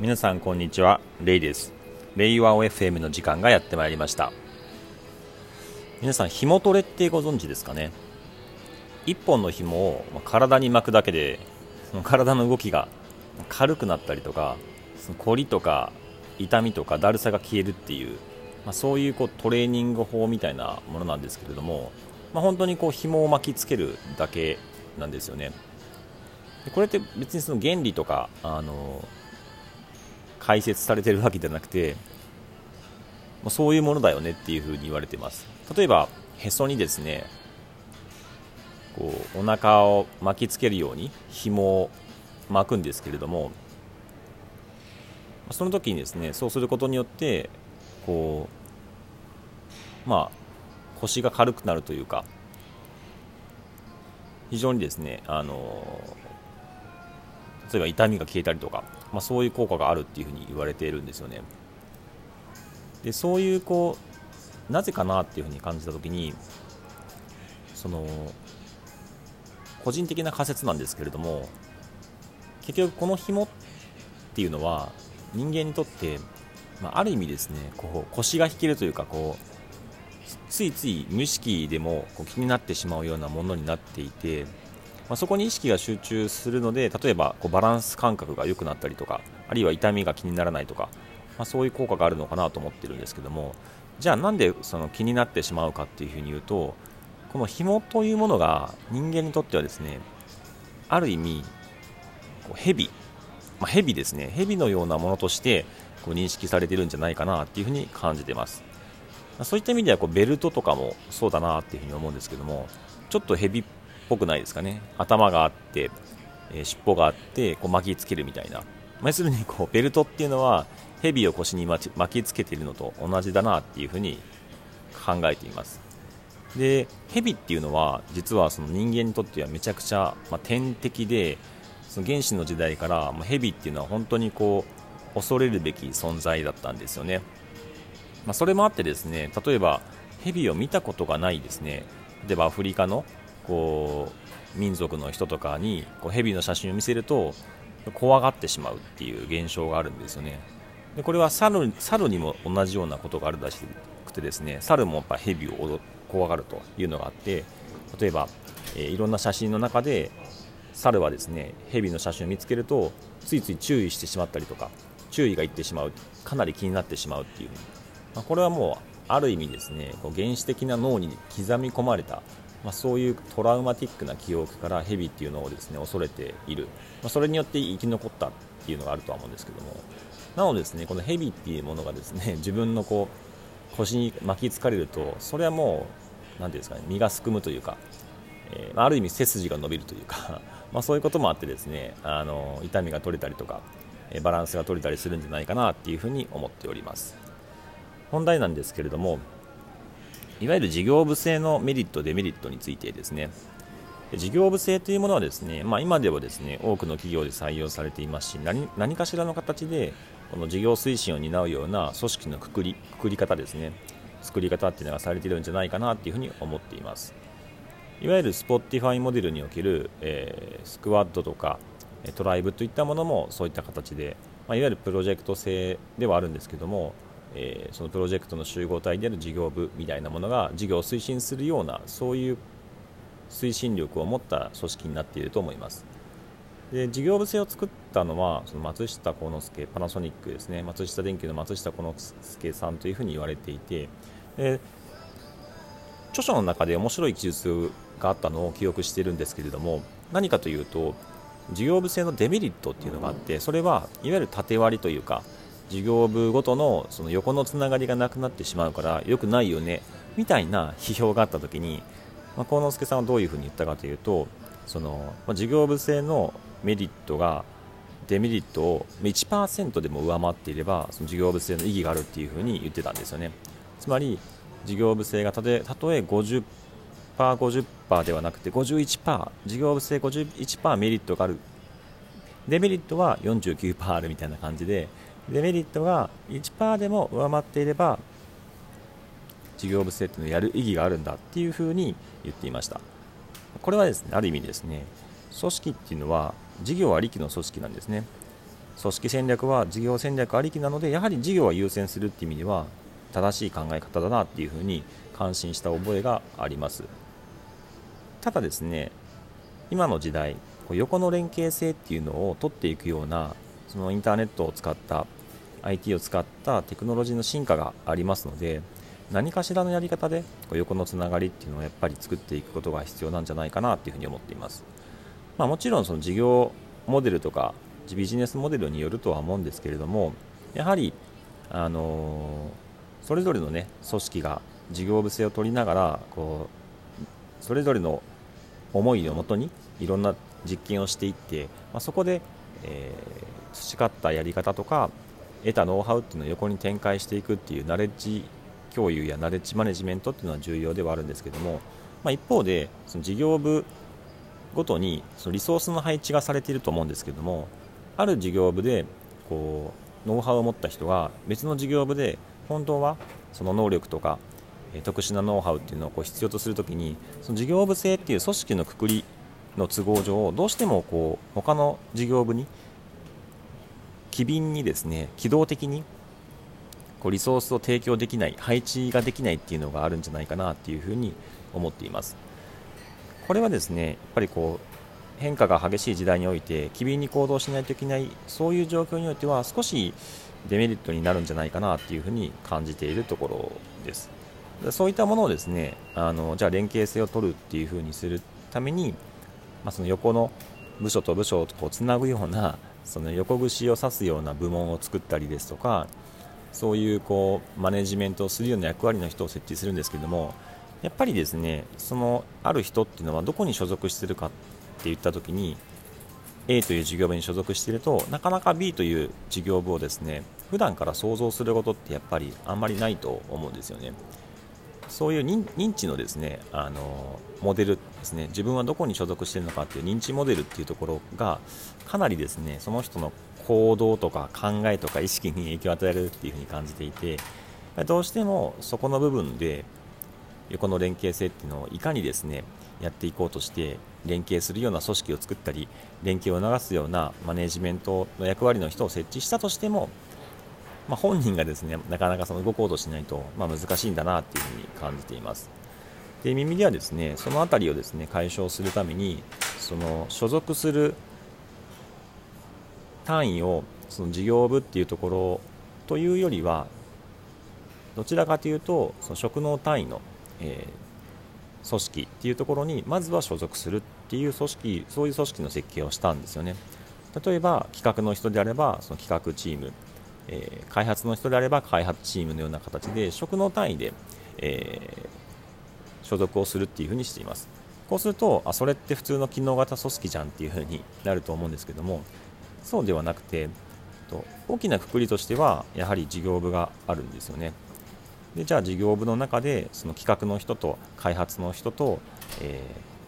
皆さんこんにちは。レイです。レイワオ FM の時間がやってまいりました。皆さん紐トレってご存知ですかね？1本の紐を体に巻くだけで体の動きが軽くなったりとかその凝りとか痛みとかだるさが消えるっていう、まあ、そういうこうトレーニング法みたいなものなんですけれども、まあ、本当にこう紐を巻きつけるだけなんですよね。これって別にその原理とかあの解説されてるわけじゃなくて、まあ、そういうものだよねっていうふうに言われてます。例えばへそにですねこうお腹を巻きつけるように紐を巻くんですけれどもその時にですねそうすることによってこうまあ腰が軽くなるというか非常にですねあの例えば痛みが消えたりとか、まあ、そういう効果があるっていうふうに言われているんですよね。でそういうこうなぜかなっていうふうに感じた時にその個人的な仮説なんですけれども結局この紐っていうのは人間にとって、まあ、ある意味ですねこう腰が引けるというかこうついつい無意識でもこう気になってしまうようなものになっていてまあ、そこに意識が集中するので例えばこうバランス感覚が良くなったりとかあるいは痛みが気にならないとか、まあ、そういう効果があるのかなと思ってるんですけどもじゃあなんでその気になってしまうかっていうふうに言うとこの紐というものが人間にとってはですねある意味こう蛇、まあ、蛇ですね。蛇のようなものとしてこう認識されてるんじゃないかなっていうふうに感じてます。そういった意味ではこうベルトとかもそうだなっていうふうに思うんですけどもちょっと蛇っぽくないですかね。頭があって、えー、尻尾があってこう巻きつけるみたいな、要するにこうベルトっていうのは蛇を腰に巻きつけているのと同じだなっていうふうに考えています。で蛇っていうのは実はその人間にとってはめちゃくちゃ、まあ、天敵でその原始の時代から、ま、蛇っていうのは本当にこう恐れるべき存在だったんですよね、まあ、それもあってですね例えば蛇を見たことがないですね。例えばアフリカのこう民族の人とかにこう蛇の写真を見せると怖がってしまうっていう現象があるんですよね。でこれは猿猿にも同じようなことがあるらしくてですね猿もやっぱ蛇を怖がるというのがあって例えば、えー、いろんな写真の中で猿はですね蛇の写真を見つけるとついつい注意してしまったりとか注意がいってしまうかなり気になってしまうっていう、まあ、これはもうある意味ですねこう原始的な脳に刻み込まれたまあ、そういうトラウマティックな記憶からヘビっていうのをですね恐れている、まあ、それによって生き残ったっていうのがあるとは思うんですけども。なのでですねこのヘビっていうものがですね 自分のこう腰に巻きつかれるとそれはもう何ていうんですかね身がすくむというか、えー、ある意味背筋が伸びるというか ま、そういうこともあってですねあの痛みが取れたりとかバランスが取れたりするんじゃないかなっていうふうに思っております。本題なんですけれどもいわゆる事業部制のメリット、デメリットについてですね、事業部制というものはですね、まあ、今ではですね多くの企業で採用されていますし何何かしらの形でこの事業推進を担うような組織のくくりくくり方ですね。作り方っていうのがされているんじゃないかなというふうに思っています。いわゆる Spotify モデルにおける、えー、スクワッドとかトライブといったものもそういった形で、まあ、いわゆるプロジェクト制ではあるんですけどもえー、そのプロジェクトの集合体である事業部みたいなものが事業を推進するようなそういう推進力を持った組織になっていると思います。で事業部制を作ったのはその松下幸之助パナソニックですね。松下電器の松下幸之助さんというふうに言われていてで著書の中で面白い記述があったのを記憶しているんですけれども何かというと事業部制のデメリットっていうのがあってそれはいわゆる縦割りというか事業部ごとのその横のつながりがなくなってしまうから良くないよねみたいな批評があった時に、まあ、幸之助さんはどういうふうに言ったかというとその、まあ、事業部制のメリットがデメリットを1%でも上回っていればその事業部制の意義があるっていうふうに言ってたんですよね。つまり事業部制がたとえたとえ 50%, 50ではなくて51%事業部制51%メリットがある。デメリットは49%あるみたいな感じでデメリットが1%でも上回っていれば事業部制っていうのをやる意義があるんだっていうふうに言っていました。これはですねある意味ですね組織っていうのは事業ありきの組織なんですね。組織戦略は事業戦略ありきなのでやはり事業は優先するっていう意味では正しい考え方だなっていうふうに感心した覚えがあります。ただですね今の時代横の連携性っていうのを取っていくようなそのインターネットを使った IT を使ったテクノロジーの進化がありますので何かしらのやり方で横のつながりっていうのをやっぱり作っていくことが必要なんじゃないかなっていうふうに思っています、まあ、もちろんその事業モデルとかビジネスモデルによるとは思うんですけれどもやはり、あの、それぞれの、ね、組織が事業部性を取りながらこうそれぞれの思いをもとにいろんな実験をしていって、まあ、そこで、えー、培ったやり方とか得たノウハウっていうのを横に展開していくっていうナレッジ共有やナレッジマネジメントっていうのは重要ではあるんですけども、まあ、一方でその事業部ごとにそのリソースの配置がされていると思うんですけどもある事業部でこうノウハウを持った人が別の事業部で本当はその能力とか特殊なノウハウっていうのをこう必要とするときにその事業部制っていう組織のくくりの都合上どうしてもこう他の事業部に機敏にですね機動的にこうリソースを提供できない配置ができないっていうのがあるんじゃないかなっていうふうに思っています。これはですねやっぱりこう変化が激しい時代において機敏に行動しないといけないそういう状況においては少しデメリットになるんじゃないかなっていうふうに感じているところです。そういったものをですねあのじゃあ連携性を取るっていうふうにするために、まあ、その横の部署と部署をこうつなぐようなその横串を刺すような部門を作ったりですとかそういうこうマネジメントをするような役割の人を設置するんですけどもやっぱりですねそのある人っていうのはどこに所属してるかって言った時に A という事業部に所属しているとなかなか B という事業部をですね普段から想像することってやっぱりあんまりないと思うんですよね。そういう認知のですねあのモデルですね自分はどこに所属しているのかっていう認知モデルっていうところがかなりですねその人の行動とか考えとか意識に影響を与えるっていうふうに感じていてどうしてもそこの部分で横の連携性っていうのをいかにですねやっていこうとして連携するような組織を作ったり連携を促すようなマネジメントの役割の人を設置したとしても、まあ、本人がですねなかなかその動こうとしないと、まあ、難しいんだなっていうふうに感じています。で耳ではですねその辺りをですね解消するためにその所属する単位をその事業部っていうところというよりはどちらかというとその職能単位の、えー、組織っていうところにまずは所属するっていう組織そういう組織の設計をしたんですよね。例えば企画の人であればその企画チーム、えー、開発の人であれば開発チームのような形で職能単位で、えー、所属をするっていうふうにしています。こうするとあそれって普通の機能型組織じゃんっていうふうになると思うんですけどもそうではなくて大きなくくりとしてはやはり事業部があるんですよね。でじゃあ事業部の中でその企画の人と開発の人と、え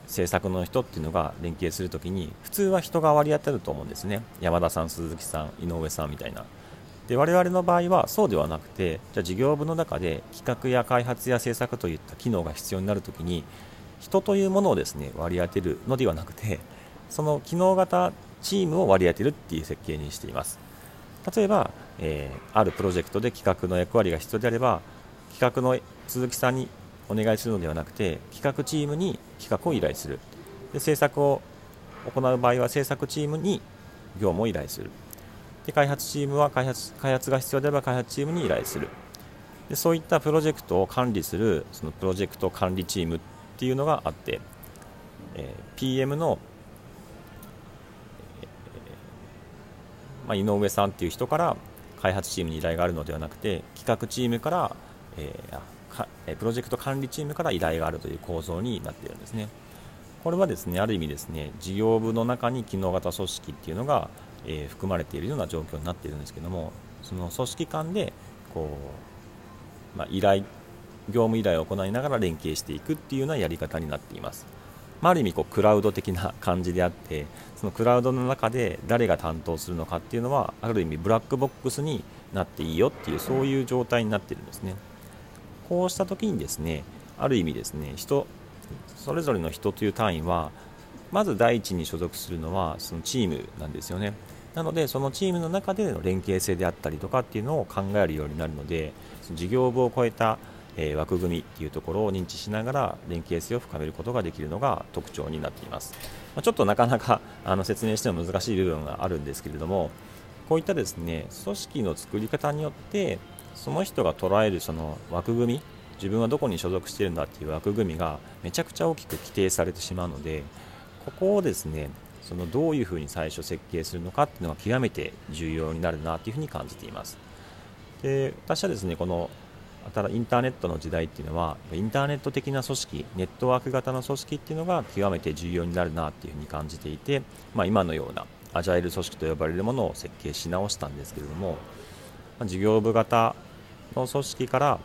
ー、制作の人っていうのが連携するときに普通は人が割り当たると思うんですね。山田さん鈴木さん井上さんみたいな。で我々の場合はそうではなくてじゃあ事業部の中で企画や開発や制作といった機能が必要になるときに人というものをですね割り当てるのではなくてその機能型チームを割り当てるっていう設計にしています。例えば、えー、あるプロジェクトで企画の役割が必要であれば企画の鈴木さんにお願いするのではなくて企画チームに企画を依頼する。で制作を行う場合は制作チームに業務を依頼する。で開発チームは開発開発が必要であれば開発チームに依頼するでそういったプロジェクトを管理するそのプロジェクト管理チームっていうのがあって、えー、PM のまあ、井上さんっていう人から開発チームに依頼があるのではなくて企画チームから、えー、プロジェクト管理チームから依頼があるという構造になっているんですね。これはですねある意味ですね事業部の中に機能型組織っていうのが、えー、含まれているような状況になっているんですけどもその組織間でこう、まあ、依頼業務依頼を行いながら連携していくっていうようなやり方になっています。まあ、ある意味こうクラウド的な感じであってそのクラウドの中で誰が担当するのかっていうのはある意味ブラックボックスになっていいよっていうそういう状態になってるんですねこうした時にですねある意味ですね人それぞれの人という単位はまず第一に所属するのはそのチームなんですよね。なのでそのチームの中での連携性であったりとかっていうのを考えるようになるのでその事業部を超えたえ枠組みっていうところを認知しながら連携性を深めることができるのが特徴になっています、まちょっとなかなかあの説明しても難しい部分があるんですけれどもこういったですね組織の作り方によってその人が捉えるその枠組み自分はどこに所属しているんだっていう枠組みがめちゃくちゃ大きく規定されてしまうのでここをですねそのどういうふうに最初設計するのかっていうのが極めて重要になるなというふうに感じています。で私はですねこのただインターネットの時代っていうのはインターネット的な組織ネットワーク型の組織っていうのが極めて重要になるなっていうふうに感じていて、まあ、今のようなアジャイル組織と呼ばれるものを設計し直したんですけれども、ま、事業部型の組織から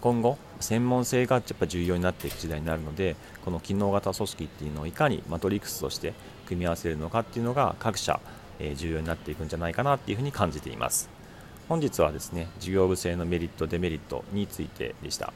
今後専門性がやっぱ重要になっていく時代になるのでこの機能型組織っていうのをいかにマトリックスとして組み合わせるのかっていうのが各社、え重要になっていくんじゃないかなっていうふうに感じています。本日はですね事業部制のメリットデメリットについてでした。